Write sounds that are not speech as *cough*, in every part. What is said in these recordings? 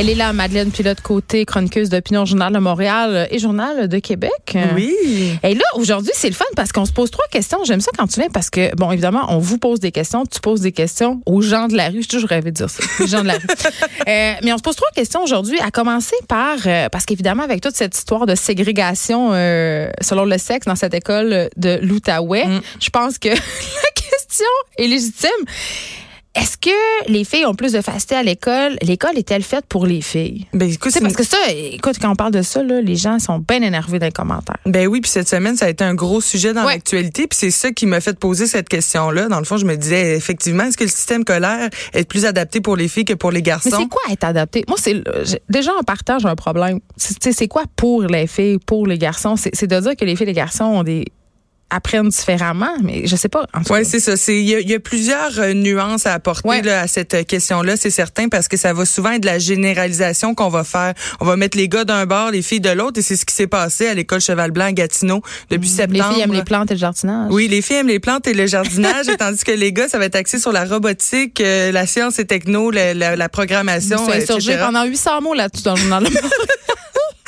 Elle est là, Madeleine Pilote Côté, chroniqueuse d'opinion Journal de Montréal et Journal de Québec. Oui. Et là, aujourd'hui, c'est le fun parce qu'on se pose trois questions. J'aime ça quand tu viens parce que, bon, évidemment, on vous pose des questions, tu poses des questions aux gens de la rue. J'ai toujours rêvé de dire ça, les gens de la rue. *laughs* Euh, mais on se pose trois questions aujourd'hui, à commencer par, euh, parce qu'évidemment, avec toute cette histoire de ségrégation euh, selon le sexe dans cette école de l'Outaouais, Mm. je pense que *laughs* la question est légitime. Est-ce que les filles ont plus de facilité à l'école? L'école est-elle faite pour les filles? Ben écoute, C'est parce que ça, écoute, quand on parle de ça, là, les gens sont bien énervés dans les commentaires. Ben oui, puis cette semaine, ça a été un gros sujet dans Ouais. l'actualité, puis c'est ça qui m'a fait poser cette question-là. Dans le fond, je me disais, effectivement, est-ce que le système scolaire est plus adapté pour les filles que pour les garçons? Mais c'est quoi être adapté? Moi, c'est déjà en partage un problème. C'est quoi pour les filles, pour les garçons? C'est c'est de dire que les filles et les garçons ont des apprennent différemment, mais je sais pas. Oui, c'est ça. Il y, a- y a plusieurs euh, nuances à apporter Ouais. là, à cette euh, question-là, c'est certain, parce que ça va souvent être de la généralisation qu'on va faire. On va mettre les gars d'un bord, les filles de l'autre, et c'est ce qui s'est passé à l'école Cheval Blanc à Gatineau depuis les septembre. filles aiment les plantes et le jardinage. Oui, les filles aiment les plantes et le jardinage, *laughs* tandis que les gars, ça va être axé sur la robotique, euh, la science et techno, la, la, la programmation, sont insurgés etc. pendant 800 mots là-dessus dans le journal. *laughs*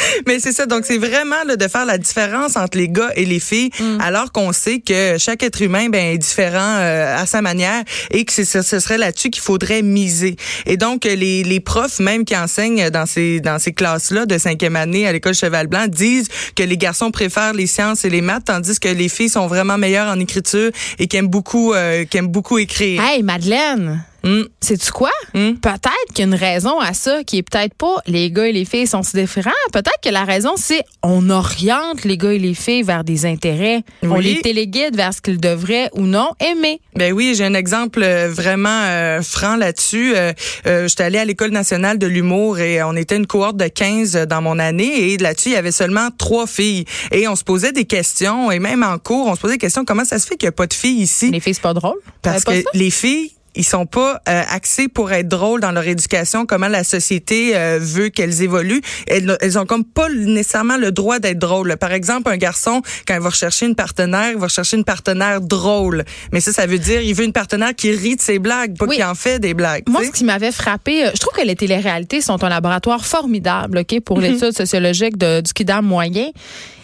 *laughs* Mais c'est ça, donc c'est vraiment là, de faire la différence entre les gars et les filles, Mm. alors qu'on sait que chaque être humain ben, est différent euh, à sa manière et que c'est- ce, ce serait là-dessus qu'il faudrait miser. Et donc les, les profs même qui enseignent dans ces dans ces classes-là de cinquième année à l'école Cheval Blanc disent que les garçons préfèrent les sciences et les maths, tandis que les filles sont vraiment meilleures en écriture et qui aiment beaucoup euh, qui aiment beaucoup écrire. hey, Madeleine! Mm. Sais-tu quoi? Mm. Peut-être qu'il y a une raison à ça qui est peut-être pas les gars et les filles sont si différents. Peut-être que la raison, c'est on oriente les gars et les filles vers des intérêts. On les téléguide vers ce qu'ils devraient ou non aimer. Ben oui, j'ai un exemple euh, vraiment euh, franc là-dessus. Euh, euh, J'étais allée à l'école nationale de l'humour et on était une cohorte de 15 dans mon année et là-dessus, il y avait seulement trois filles. Et on se posait des questions et même en cours, on se posait des questions, comment ça se fait qu'il n'y a pas de filles ici? Les filles, c'est pas drôle. Parce que pas les filles, ils sont pas euh, axés pour être drôles dans leur éducation, comment la société euh, veut qu'elles évoluent. Elles, elles ont comme pas nécessairement le droit d'être drôles. Par exemple, un garçon, quand il va rechercher une partenaire, il va rechercher une partenaire drôle. Mais ça, ça veut dire il veut une partenaire qui rit de ses blagues, pas Oui. qui en fait des blagues. Moi, ce qui m'avait frappé, euh, je trouve que les téléréalités sont un laboratoire formidable, ok, pour Mhm. l'étude sociologique de, du kidam moyen.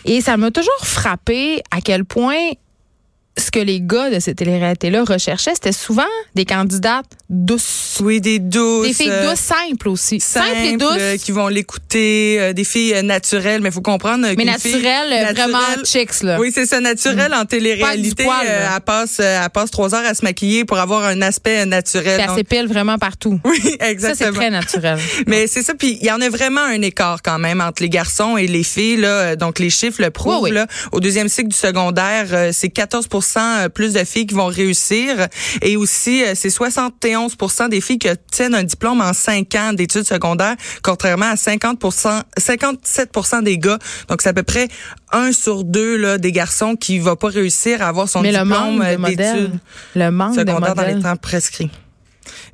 Et ça m'a toujours frappé à quel point ce que les gars de ces téléréalités-là recherchaient, c'était souvent des candidates douces. oui, des douces. Des filles euh, douces, simples aussi. Simples, et simples, douces. euh, qui vont l'écouter, euh, des filles euh, naturelles, mais il faut comprendre euh, mais naturelles, euh, naturelle- vraiment chicks, là. Oui, c'est ça, naturel en télé-réalité. Poil, euh, elle passe, euh, elle passe trois heures à se maquiller pour avoir un aspect euh, naturel. Puis elle s'épile vraiment partout. *laughs* oui, Ça, c'est exactement. très naturel. *laughs* Mais c'est ça, puis il y en a vraiment un écart quand même entre les garçons et les filles. Là, Euh, donc les chiffres le prouvent. Oui, oui. Là, au deuxième cycle du secondaire, euh, c'est 14 plus de filles qui vont réussir, et aussi euh, c'est 71% des filles qui obtiennent un diplôme en cinq ans d'études secondaires, contrairement à 50 57% des gars. Donc c'est à peu près un sur deux là des garçons qui va pas réussir à avoir son Mais diplôme euh, d'études secondaires dans les temps prescrits.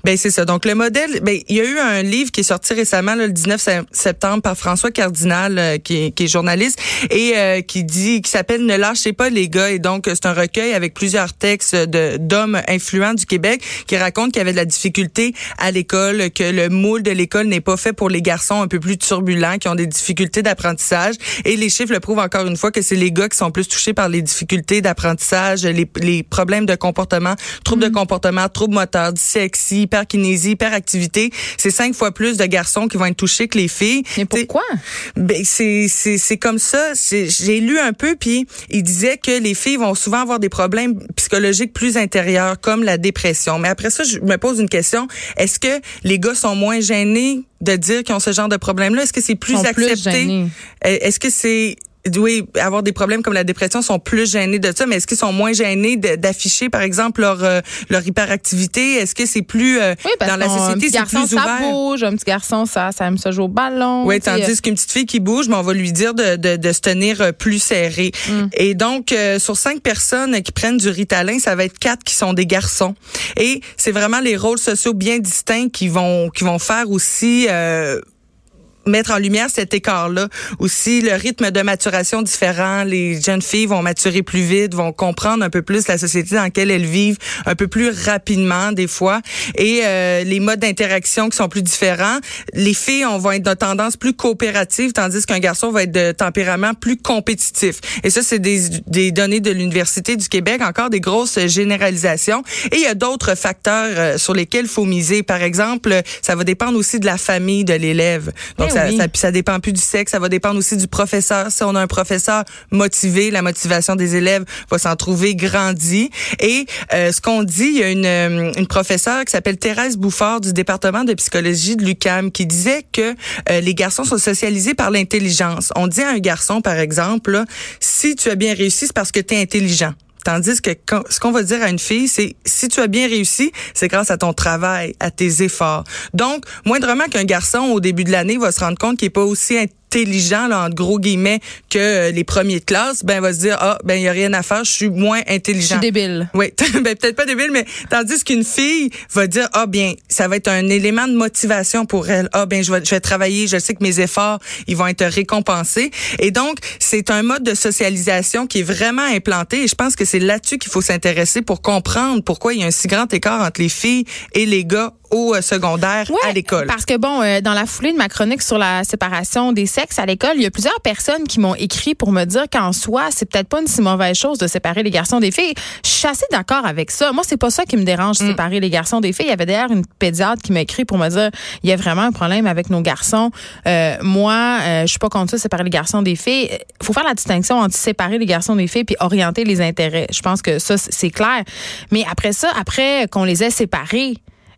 Ben c'est ça. Donc le modèle, ben il y a eu un livre qui est sorti récemment là, le 19 se- septembre par François Cardinal euh, qui, est, qui est journaliste et euh, qui dit qui s'appelle Ne lâchez pas les gars. Et donc c'est un recueil avec plusieurs textes de d'hommes influents du Québec qui racontent qu'il y avait de la difficulté à l'école, que le moule de l'école n'est pas fait pour les garçons un peu plus turbulents qui ont des difficultés d'apprentissage. Et les chiffres le prouvent encore une fois que c'est les gars qui sont plus touchés par les difficultés d'apprentissage, les, les problèmes de comportement, troubles de comportement, troubles moteurs, dyslexie, hyperkinésie, hyperactivité. C'est cinq fois plus de garçons qui vont être touchés que les filles. Mais pourquoi? ben c'est c'est c'est comme ça. J'ai lu un peu puis il disait que les filles vont souvent avoir des problèmes psychologiques plus intérieurs comme la dépression. Mais après ça, je me pose une question. Est-ce que les gars sont moins gênés de dire qu'ils ont ce genre de problème-là? Est-ce que c'est plus accepté? Euh, Est-ce que c'est oui, avoir des problèmes comme la dépression sont plus gênés de ça, mais est-ce qu'ils sont moins gênés d'afficher, par exemple, leur euh, leur hyperactivité? Est-ce que c'est plus euh, Oui, parce dans la société, petit c'est garçon, plus ça ouvert? bouge. Un petit garçon, ça, ça aime se jouer au ballon. oui, tandis qu'une petite fille qui bouge, ben, on va lui dire de, de, de se tenir euh, plus serré. Mm. Et donc, euh, sur cinq personnes qui prennent du Ritalin, ça va être quatre qui sont des garçons. Et c'est vraiment les rôles sociaux bien distincts qui vont qui vont faire aussi. Mettre en lumière cet écart-là. Aussi, le rythme de maturation différent. Les jeunes filles vont maturer plus vite, vont comprendre un peu plus la société dans laquelle elles vivent, un peu plus rapidement des fois, et euh, les modes d'interaction qui sont plus différents. Les filles on, vont être de tendance plus coopérative, tandis qu'un garçon va être de tempérament plus compétitif. Et ça, c'est des, des données de l'Université du Québec, encore des grosses généralisations. Et il y a d'autres facteurs euh, sur lesquels il faut miser. Par exemple, ça va dépendre aussi de la famille de l'élève. Ça, ça, ça dépend plus du sexe, ça va dépendre aussi du professeur. Si on a un professeur motivé, la motivation des élèves va s'en trouver grandie. Et euh, ce qu'on dit, il y a une, euh, une professeure qui s'appelle Thérèse Bouffard du département de psychologie de l'UCAM qui disait que euh, les garçons sont socialisés par l'intelligence. On dit à un garçon, par exemple, si tu as bien réussi, c'est parce que tu es intelligent. Tandis que ce qu'on va dire à une fille, c'est si tu as bien réussi, c'est grâce à ton travail, à tes efforts. Donc, moindrement qu'un garçon au début de l'année va se rendre compte qu'il est pas aussi intelligent, là, entre gros guillemets, que euh, les premiers de classe, ben, va se dire, ah, ben, il y a rien à faire, je suis moins intelligent. Je suis débile. Oui, *laughs* ben, peut-être pas débile, mais tandis qu'une fille va dire, ah, bien, ça va être un élément de motivation pour elle. Ah, ben, je vais, je vais travailler, je sais que mes efforts, ils vont être récompensés. Et donc, c'est un mode de socialisation qui est vraiment implanté et je pense que c'est là-dessus qu'il faut s'intéresser pour comprendre pourquoi il y a un si grand écart entre les filles et les gars au euh, secondaire à l'école. Parce que bon, euh, dans la foulée de ma chronique sur la séparation des sexes à l'école, il y a plusieurs personnes qui m'ont écrit pour me dire qu'en soi, c'est peut-être pas une si mauvaise chose de séparer les garçons des filles. Je suis assez d'accord avec ça. Moi, c'est pas ça qui me dérange, mm. séparer les garçons des filles. Il y avait d'ailleurs une pédiatre qui m'a écrit pour me dire il y a vraiment un problème avec nos garçons. Euh, moi, euh, je suis pas contre ça, séparer les garçons des filles. Il faut faire la distinction entre séparer les garçons des filles puis orienter les intérêts. Je pense que ça, c'est clair. Mais après ça, après qu'on les ait séparés,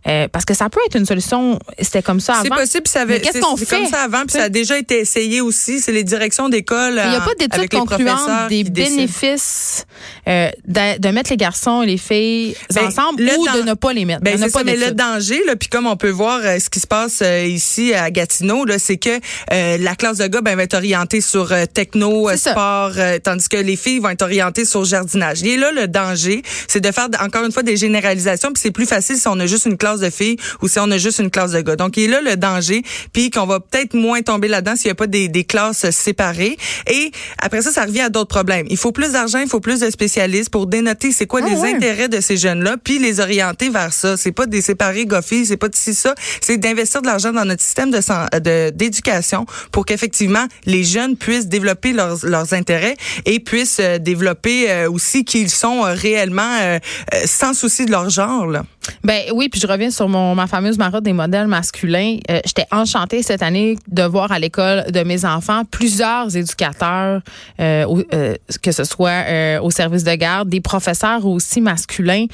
euh, parce que ça peut être une solution. C'était comme ça avant. C'est possible. Ça avait, qu'est-ce qu'on fait comme ça avant, puis ça a déjà été essayé aussi. C'est les directions d'école. Il n'y a pas d'études concluantes des bénéfices euh, de, de, mettre les garçons et les filles ben, ensemble ou de ne pas les mettre. Ben, c'est ça, mais le danger, là, puis comme on peut voir euh, ce qui se passe euh, ici à Gatineau, là, c'est que la classe de gars ben, va être orientée sur techno, sport, tandis que les filles vont être orientées sur jardinage. Et là, le danger, c'est de faire encore une fois des généralisations, puis c'est plus facile si on a juste une classe de filles ou si on a juste une classe de gars. Donc, il est là le danger, puis qu'on va peut-être moins tomber là-dedans s'il n'y a pas des, des, classes séparées. Et après ça, ça revient à d'autres problèmes. Il faut plus d'argent, il faut plus de spécialistes pour dénoter c'est quoi ah les intérêts de ces jeunes-là, puis les orienter vers ça. C'est pas des séparés goffies, c'est pas de ça. C'est d'investir de l'argent dans notre système de d'éducation pour qu'effectivement les jeunes puissent développer leurs, leurs intérêts et puissent euh, développer euh, aussi qu'ils sont euh, réellement sans souci de leur genre. Là. Ben oui, puis je reviens sur mon ma fameuse marotte des modèles masculins. Euh, j'étais enchantée cette année de voir à l'école de mes enfants plusieurs éducateurs, euh, euh, que ce soit au service de garde, des professeurs aussi masculins.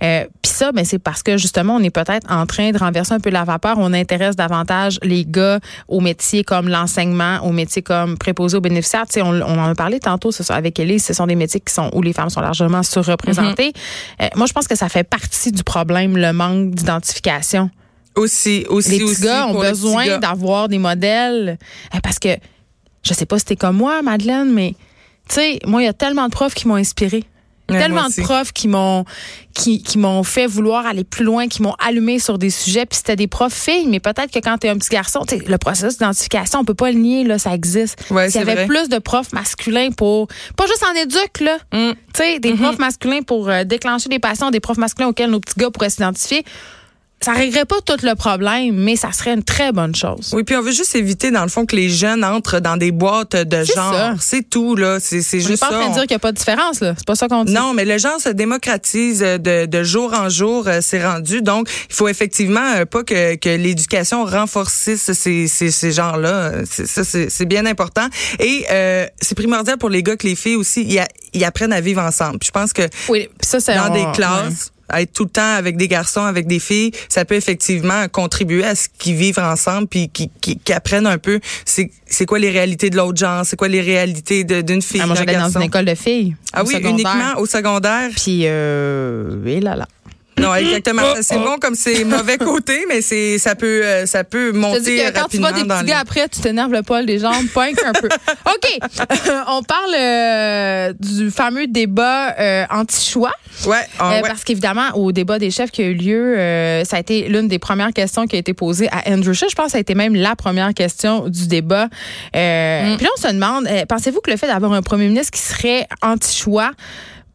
puis ça, ben c'est parce que justement, on est peut-être en train de renverser un peu la vapeur. On intéresse davantage les gars aux métiers comme l'enseignement, aux métiers comme préposés aux bénéficiaires. Tu sais, on, on, en a parlé tantôt ce, avec Elise. Ce sont des métiers qui sont où les femmes sont largement surreprésentées. Mm-hmm. moi, je pense que ça fait partie du problème le manque d'identification. Aussi, aussi, Les petits gars ont besoin d'avoir des modèles. Euh, parce que, je sais pas si t'es comme moi, Madeleine, mais, tu sais, moi, il y a tellement de profs qui m'ont tellement de profs qui m'ont qui, qui m'ont fait vouloir aller plus loin, qui m'ont allumé sur des sujets. Puis c'était des profs filles, mais peut-être que quand tu es un petit garçon, le processus d'identification, on peut pas le nier, là, ça existe. Ouais, S'il y avait plus de profs masculins pour pas juste en éduque, là. Mm. Tu sais, des mm-hmm. profs masculins pour euh, déclencher des passions, des profs masculins auxquels nos petits gars pourraient s'identifier ça réglerait pas tout le problème, mais ça serait une très bonne chose. Oui, puis on veut juste éviter, dans le fond, que les jeunes entrent dans des boîtes de genre. C'est tout, là. C'est juste ça. On pas en train de dire qu'il n'y a pas de différence, là. C'est pas ça qu'on dit. Non, mais le genre se démocratise de, de jour en jour, euh, c'est rendu. Donc, il faut effectivement euh, pas que, que l'éducation renforcisse ces, ces, ces genres-là. Ça, c'est bien important. Et euh, c'est primordial pour les gars que les filles aussi, ils, apprennent à vivre ensemble. Puis je pense que oui, ça, dans des classes être tout le temps avec des garçons, avec des filles, ça peut effectivement contribuer à ce qu'ils vivent ensemble, puis qu'ils apprennent un peu c'est c'est quoi les réalités de l'autre genre, c'est quoi les réalités d'une fille. Ah, moi, j'allais dans une école de filles. Ah oui, uniquement au secondaire. Puis, euh, et là là. Non, exactement. c'est bon comme c'est mauvais côté, mais c'est ça peut euh, ça peut monter que quand tu vois des petits gars après, tu t'énerves le poil des jambes, point un peu. *laughs* OK. on parle euh, du fameux débat euh, anti-choix. Ouais, ah, ouais. Parce qu'évidemment, au débat des chefs qui a eu lieu, ça a été l'une des premières questions qui a été posée à Andrew Scheer. Je pense que ça a été même la première question du débat. Mm. Puis là, on se demande, pensez-vous que le fait d'avoir un premier ministre qui serait anti-choix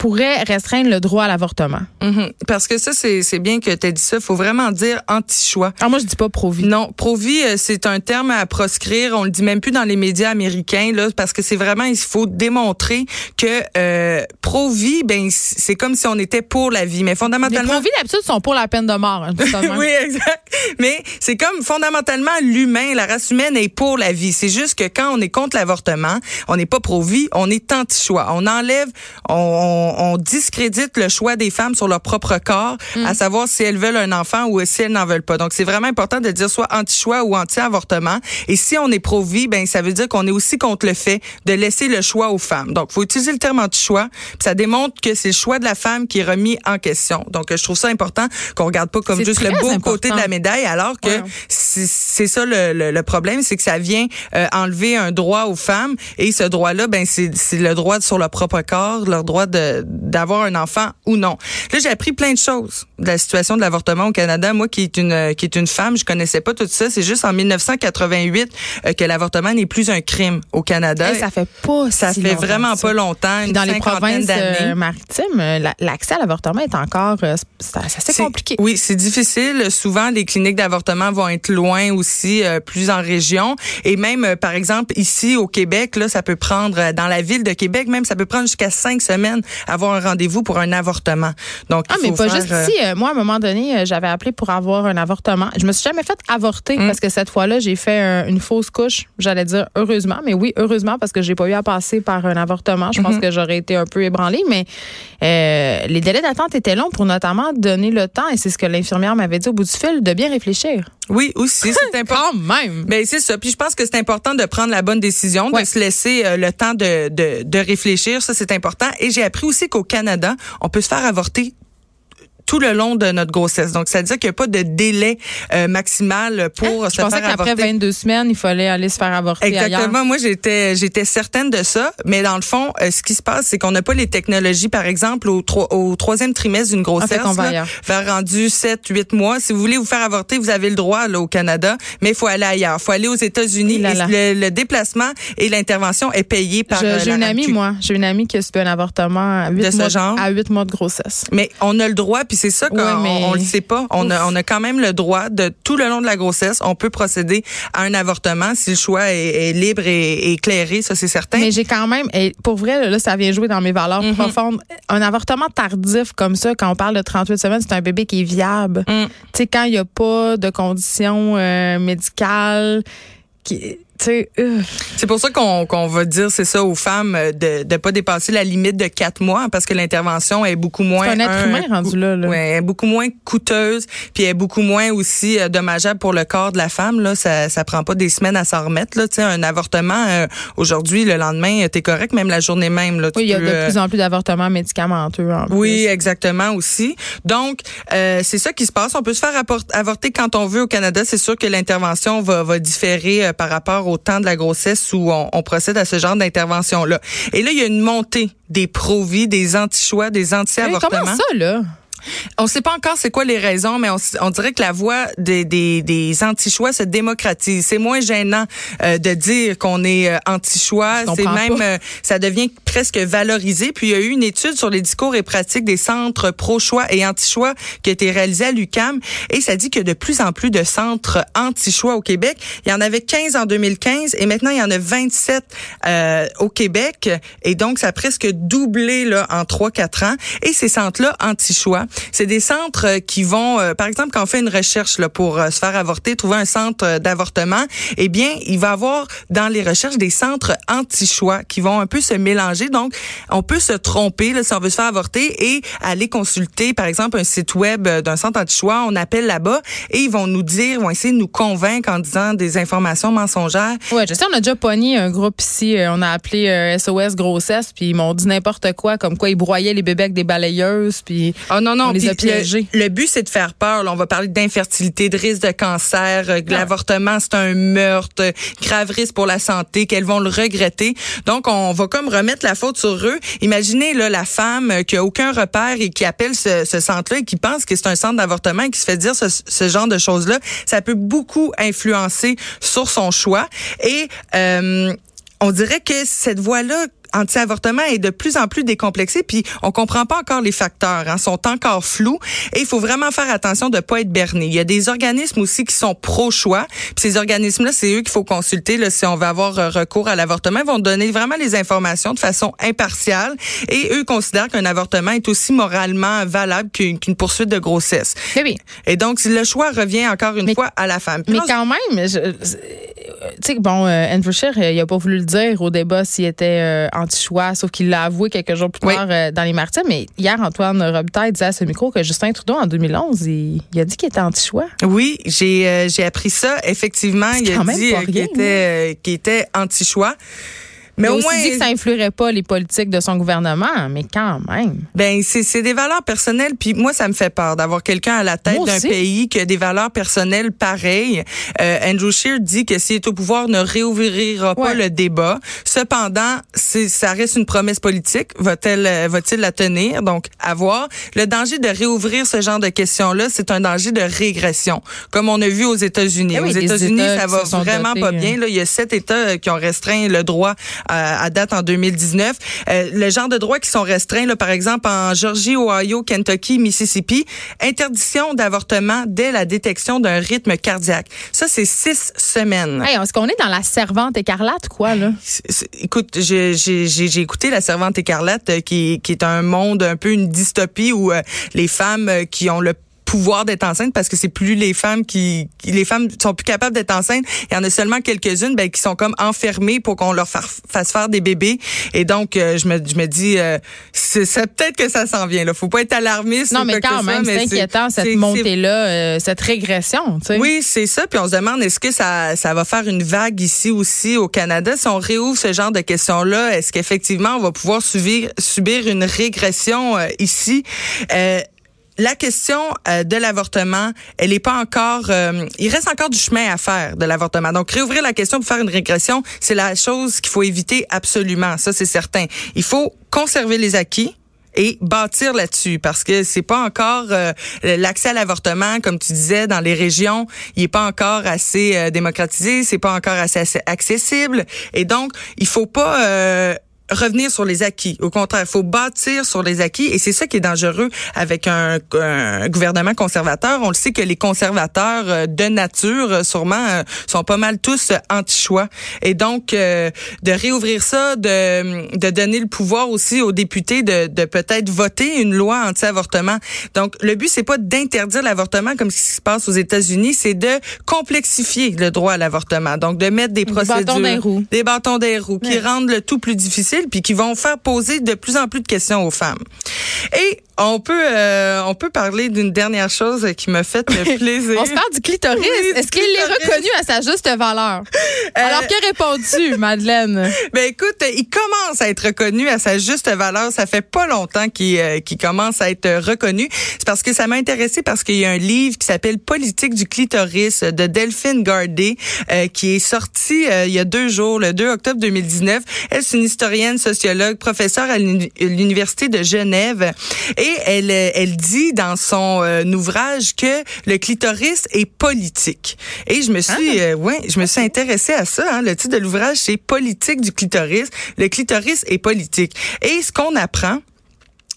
pourrait restreindre le droit à l'avortement. Mhm. Parce que ça, c'est bien que tu aies dit ça. Il faut vraiment dire anti-choix. Alors ah, moi, je dis pas pro-vie. Non, pro-vie, euh, c'est un terme à proscrire. On le dit même plus dans les médias américains, là, parce que c'est vraiment, il faut démontrer que euh, pro-vie, ben, c'est comme si on était pour la vie. Mais fondamentalement. Les pro-vie, d'habitude, sont pour la peine de mort. Hein, *laughs* oui, exact. Mais c'est comme fondamentalement l'humain, la race humaine est pour la vie. C'est juste que quand on est contre l'avortement, on n'est pas pro-vie, on est anti-choix. On enlève, on on, discrédite le choix des femmes sur leur propre corps, à mm. savoir si elles veulent un enfant ou si elles n'en veulent pas. Donc, c'est vraiment important de dire soit anti-choix ou anti-avortement. Et si on est pro-vie, ben ça veut dire qu'on est aussi contre le fait de laisser le choix aux femmes. Donc, faut utiliser le terme anti-choix. Ça démontre que c'est le choix de la femme qui est remis en question. Donc, je trouve ça important qu'on regarde pas comme juste le beau côté de la médaille, alors que c'est ça le, problème, c'est que ça vient euh, enlever un droit aux femmes. Et ce droit-là, ben c'est le droit sur leur propre corps, leur droit de d'avoir un enfant ou non. Là, j'ai appris plein de choses de la situation de l'avortement au Canada. Moi, qui est une qui est une femme, je connaissais pas tout ça. C'est juste en 1988 euh, que l'avortement n'est plus un crime au Canada. Et ça fait pas ça fait vraiment pas longtemps. dans les provinces euh, maritimes, euh, l'accès à l'avortement est encore c'est assez compliqué. Oui, c'est difficile. Souvent, les cliniques d'avortement vont être loin aussi, plus en région. Et même, par exemple, ici au Québec, là, ça peut prendre dans la ville de Québec, même ça peut prendre jusqu'à cinq semaines avoir un rendez-vous pour un avortement. Donc, ah, mais pas juste euh, ici. Euh, moi, à un moment donné, euh, j'avais appelé pour avoir un avortement. Je me suis jamais fait avorter mm. parce que cette fois-là, j'ai fait une fausse couche. J'allais dire heureusement, mais oui, heureusement parce que j'ai pas eu à passer par un avortement. Je pense mm-hmm. que j'aurais été un peu ébranlée, mais les délais d'attente étaient longs pour notamment donner le temps, et c'est ce que l'infirmière m'avait dit au bout du fil, de bien réfléchir. Oui, aussi, c'est *laughs* important. même. Ben c'est ça. Puis je pense que c'est important de prendre la bonne décision, de se laisser le temps de, de, de réfléchir. Ça, c'est important. Et j'ai appris aussi qu'au Canada, on peut se faire avorter tout le long de notre grossesse. Donc, ça veut dire qu'il n'y a pas de délai euh, maximal pour hein? se faire avorter. Je pensais qu'après 22 semaines, il fallait aller se faire avorter Exactement. Moi, j'étais j'étais certaine de ça. Mais dans le fond, euh, ce qui se passe, c'est qu'on n'a pas les technologies, par exemple, au, au troisième trimestre d'une grossesse, en fait, là, vers rendu 7, 8 mois. Si vous voulez vous faire avorter, vous avez le droit là, au Canada, mais il faut aller ailleurs. Il faut aller aux États-Unis. Le, déplacement et l'intervention est payé par J'ai une amie, moi. J'ai une amie qui a subi un avortement à 8, de mois, genre? à 8 mois de grossesse. Mais on a le droit, puis c'est ça qu'on mais... on, le sait pas. On a, on a quand même le droit de tout le long de la grossesse, on peut procéder à un avortement si le choix est, libre et, éclairé, ça c'est certain. Mais j'ai quand même, et pour vrai, là, ça vient jouer dans mes valeurs mm-hmm. profondes. Un avortement tardif comme ça, quand on parle de 38 semaines, c'est un bébé qui est viable. Mm. Tu sais, quand il n'y a pas de conditions euh, médicales, qui euh. C'est pour ça qu'on va dire, c'est ça, aux femmes euh, de ne pas dépasser la limite de quatre mois parce que l'intervention est beaucoup moins. C'est un être humain rendu là. là. Ouais, est beaucoup moins coûteuse, puis est beaucoup moins aussi euh, dommageable pour le corps de la femme. Là, ça, ça prend pas des semaines à s'en remettre. Là, un avortement aujourd'hui, le lendemain, t'es correct, même la journée même. Là, oui, il y a de plus en plus d'avortements médicamenteux. En oui, exactement aussi. Donc, c'est ça qui se passe. On peut se faire avorter quand on veut au Canada. C'est sûr que l'intervention va, va différer par rapport au au temps de la grossesse où on, procède à ce genre d'intervention-là. Et là, il y a une montée des pro-vie, des anti-choix, des anti-avortements. comment ça, là? On ne sait pas encore c'est quoi les raisons, mais on, dirait que la voix des, des, des anti-choix se démocratise. C'est moins gênant euh, de dire qu'on est euh, anti-choix. C'est même, euh, ça devient presque valorisé. Puis il y a eu une étude sur les discours et pratiques des centres pro-choix et anti-choix qui a été réalisée à l'UCAM et ça dit qu'il y a de plus en plus de centres anti-choix au Québec. Il y en avait 15 en 2015 et maintenant il y en a 27 au Québec et donc ça a presque doublé là en 3-4 ans. Et ces centres-là anti-choix c'est des centres euh, qui vont, euh, par exemple, quand on fait une recherche là, pour euh, se faire avorter, trouver un centre d'avortement, eh bien, il va y avoir dans les recherches des centres anti-choix qui vont un peu se mélanger. Donc, on peut se tromper là, si on veut se faire avorter et aller consulter, par exemple, un site web d'un centre anti-choix. On appelle là-bas et ils vont nous dire, vont essayer de nous convaincre en disant des informations mensongères. Ouais, je sais, on a déjà pogné un groupe ici. On a appelé SOS grossesse, puis ils m'ont dit n'importe quoi, comme quoi ils broyaient les bébés avec des balayeuses, puis. Oh non, non non, On les a piégés. Le, le but, c'est de faire peur. Là, on va parler d'infertilité, de risque de cancer, euh, l'avortement, c'est un meurtre, euh, grave risque pour la santé, qu'elles vont le regretter. Donc, on va comme remettre la faute sur eux. Imaginez là la femme euh, qui a aucun repère et qui appelle ce, ce centre-là et qui pense que c'est un centre d'avortement et qui se fait dire ce, ce genre de choses-là. Ça peut beaucoup influencer sur son choix. Et euh, on dirait que cette voie-là anti-avortement est de plus en plus décomplexée, puis on comprend pas encore les facteurs, hein, sont encore flous, et il faut vraiment faire attention de pas être berné. Il y a des organismes aussi qui sont pro-choix, puis ces organismes-là, c'est eux qu'il faut consulter là, si on veut avoir euh, recours à l'avortement. Ils vont donner vraiment les informations de façon impartiale, et eux considèrent qu'un avortement est aussi moralement valable qu'une poursuite de grossesse. Mais oui. Et donc, le choix revient encore une Mais- fois à la femme. Puis Mais quand même, euh, tu sais, bon, euh, Andrew Scheer, il a pas voulu le dire au débat s'il était euh, anti-choix, sauf qu'il l'a avoué quelques jours plus tard euh, dans les Martyrs. Mais hier, Antoine Robitaille disait à ce micro que Justin Trudeau, en 2011, il, il a dit qu'il était anti-choix. Oui, j'ai euh, appris ça. Effectivement, il a dit euh, qu'il rien, était, euh, qu'il était anti-choix. Mais au moins, dit que ça influerait pas les politiques de son gouvernement, mais quand même. ben c'est c'est des valeurs personnelles. Puis moi, ça me fait peur d'avoir quelqu'un à la tête d'un pays qui a des valeurs personnelles pareilles. Euh, Andrew Scheer dit que s'il est au pouvoir, ne réouvrira pas Ouais. le débat. Cependant, ça reste une promesse politique. Va-t-elle euh, va-t-il la tenir? Donc, à voir. Le danger de réouvrir ce genre de questions-là, c'est un danger de régression, comme on a vu aux États-Unis. Eh oui, aux États-Unis, États ça va vraiment dotés, pas euh, bien. Là, il y a sept États euh, qui ont restreint le droit à date en 2019. Euh, le genre de droits qui sont restreints, là, par exemple, en Georgie, Ohio, Kentucky, Mississippi, interdiction d'avortement dès la détection d'un rythme cardiaque. Ça, c'est six semaines. Hey, est-ce qu'on est dans la servante écarlate, quoi, là? C'est- Écoute, j'ai j'ai- j'ai- j'ai écouté La Servante écarlate, euh, qui, qui est un monde un peu une dystopie où euh, les femmes euh, qui ont le pouvoir d'être enceinte parce que c'est plus les femmes qui, qui- les femmes sont plus capables d'être enceintes il y en a seulement quelques-unes ben, qui sont comme enfermées pour qu'on leur fa- fasse faire des bébés et donc euh, je me je me dis euh, c'est peut-être que ça s'en vient là faut pas être alarmiste Non, mais quand même, c'est inquiétant, cette c'est- montée-là, euh, cette régression, tu sais. oui, c'est ça. Puis on se demande, est-ce que ça, ça va faire une vague ici aussi au Canada? Si on réouvre ce genre de questions-là, est-ce qu'effectivement, on va pouvoir subir, subir une régression ici? La question euh, de l'avortement, elle n'est pas encore. euh, il reste encore du chemin à faire de l'avortement. Donc réouvrir la question pour faire une régression, c'est la chose qu'il faut éviter absolument. Ça, c'est certain. Il faut conserver les acquis et bâtir là-dessus parce que c'est pas encore euh, l'accès à l'avortement comme tu disais dans les régions il est pas encore assez euh, démocratisé c'est pas encore assez, assez accessible et donc il faut pas euh, revenir sur les acquis. Au contraire, il faut bâtir sur les acquis et c'est ça qui est dangereux avec un, un gouvernement conservateur. On le sait que les conservateurs euh, de nature, euh, sûrement, euh, sont pas mal tous anti-choix. Et donc, euh, de réouvrir ça, de, de donner le pouvoir aussi aux députés de, de peut-être voter une loi anti-avortement. Donc, le but, c'est pas d'interdire l'avortement comme ce qui se passe aux États-Unis, c'est de complexifier le droit à l'avortement. Donc, de mettre des Des procédures... bâtons les roues. Des bâtons des roues qui rendent le tout plus difficile puis qui vont faire poser de plus en plus de questions aux femmes. Et on peut euh, on peut parler d'une dernière chose qui m'a fait *laughs* plaisir. On se parle du clitoris. Oui, Est-ce qu'il est reconnu à sa juste valeur? Euh, Alors, qu'a répondu, Madeleine? Ben écoute, il commence à être reconnu à sa juste valeur. Ça fait pas longtemps qu'il euh, commence à être reconnu. C'est parce que ça m'a intéressé parce qu'il y a un livre qui s'appelle Politique du clitoris de Delphine Gardé euh, qui est sorti il y a deux jours, le 2 octobre 2019. Elle, c'est une historienne, sociologue, professeure à l'uni- l'université de Genève et elle elle dit dans son euh, ouvrage que le clitoris est politique. Et je me suis euh, ouais, je me suis intéressée à ça. hein. Le titre de l'ouvrage c'est Politique du clitoris. Le clitoris est politique. Et ce qu'on apprend,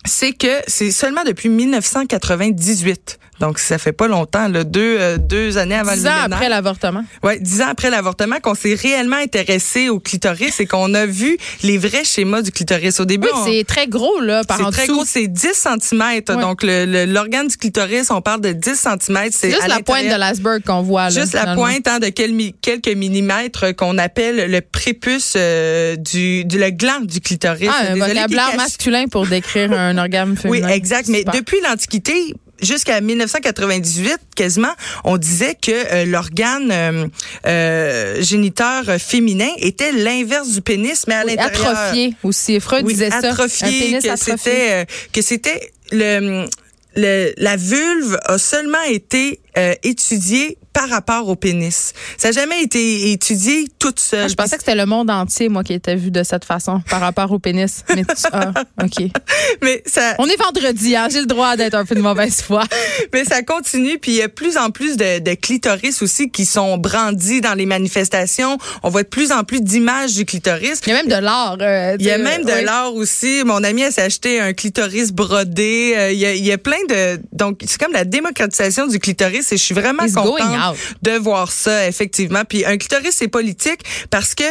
c'est que c'est seulement depuis 1998. Donc ça fait pas longtemps, là, deux euh, deux années avant Dix le ans millénaire. après l'avortement. Ouais, dix ans après l'avortement, qu'on s'est réellement intéressé au clitoris et qu'on a vu les vrais schémas du clitoris. Au début, Oui, c'est très gros, là, par en c'est très gros, c'est 10 cm. Donc, le- le- l'organe du clitoris, on parle de 10 cm. C'est juste la pointe de l'iceberg qu'on voit, là. Juste la pointe hein, de quel- quelques millimètres qu'on appelle le prépuce euh, du, du le gland du clitoris. Ah, un vocabulaire masculin pour décrire un organe Oui, féminin. exact. Mais depuis l'Antiquité, jusqu'à 1998, quasiment, on disait que euh, l'organe euh, euh, géniteur féminin était l'inverse du pénis, mais à Oui, l'intérieur. atrophié aussi. Freud Oui, disait ça. atrophié, Un pénis que c'était euh, que c'était le le, la vulve a seulement été euh, étudiée par rapport au pénis. Ça n'a jamais été étudié toute seule. Ah, je pensais que c'était le monde entier, moi, qui était vu de cette façon, par rapport au pénis. Mais tu, ah, *laughs* OK. Mais ça, On est vendredi, hein? J'ai le droit d'être un peu de mauvaise foi. *laughs* mais ça continue, puis il y a plus en plus de, de clitoris aussi qui sont brandis dans les manifestations. On voit de plus en plus d'images du clitoris. Il y a même de l'art. euh, Il y a même de ouais. l'art aussi. Mon ami elle s'est acheté un clitoris brodé. Euh, Il y a, il y a plein de donc c'est comme la démocratisation du clitoris et je suis vraiment It's going contente de voir ça effectivement. Puis un clitoris c'est politique parce que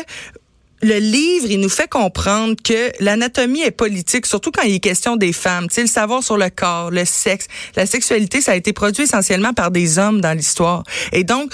le livre, il nous fait comprendre que l'anatomie est politique, surtout quand il est question des femmes. Tu sais, le savoir sur le corps, le sexe, la sexualité, ça a été produit essentiellement par des hommes dans l'histoire. Et donc,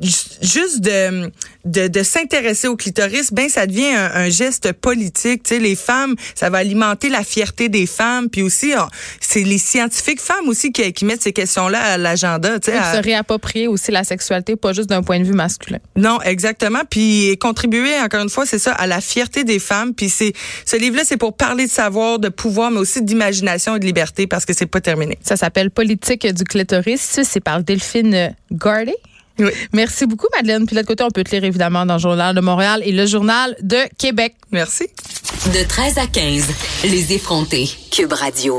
juste de de, de s'intéresser au clitoris, ben ça devient un, un geste politique. Tu sais, les femmes, ça va alimenter la fierté des femmes, puis aussi on- c'est les scientifiques femmes aussi qui, qui mettent ces questions-là à l'agenda. Tu sais, à- Se réapproprier aussi la sexualité, pas juste d'un point de vue masculin. non, exactement. Puis contribuer, encore une fois, c'est ça, à la fierté des femmes. Puis c'est ce livre-là, c'est pour parler de savoir, de pouvoir, mais aussi d'imagination et de liberté, parce que c'est pas terminé. Ça s'appelle Politique du clitoris. C'est par Delphine Gardet. Oui. Merci beaucoup, Madeleine. Puis de l'autre côté, on peut te lire évidemment dans le Journal de Montréal et le Journal de Québec. Merci. De 13 à 15, les effrontés. Cube Radio.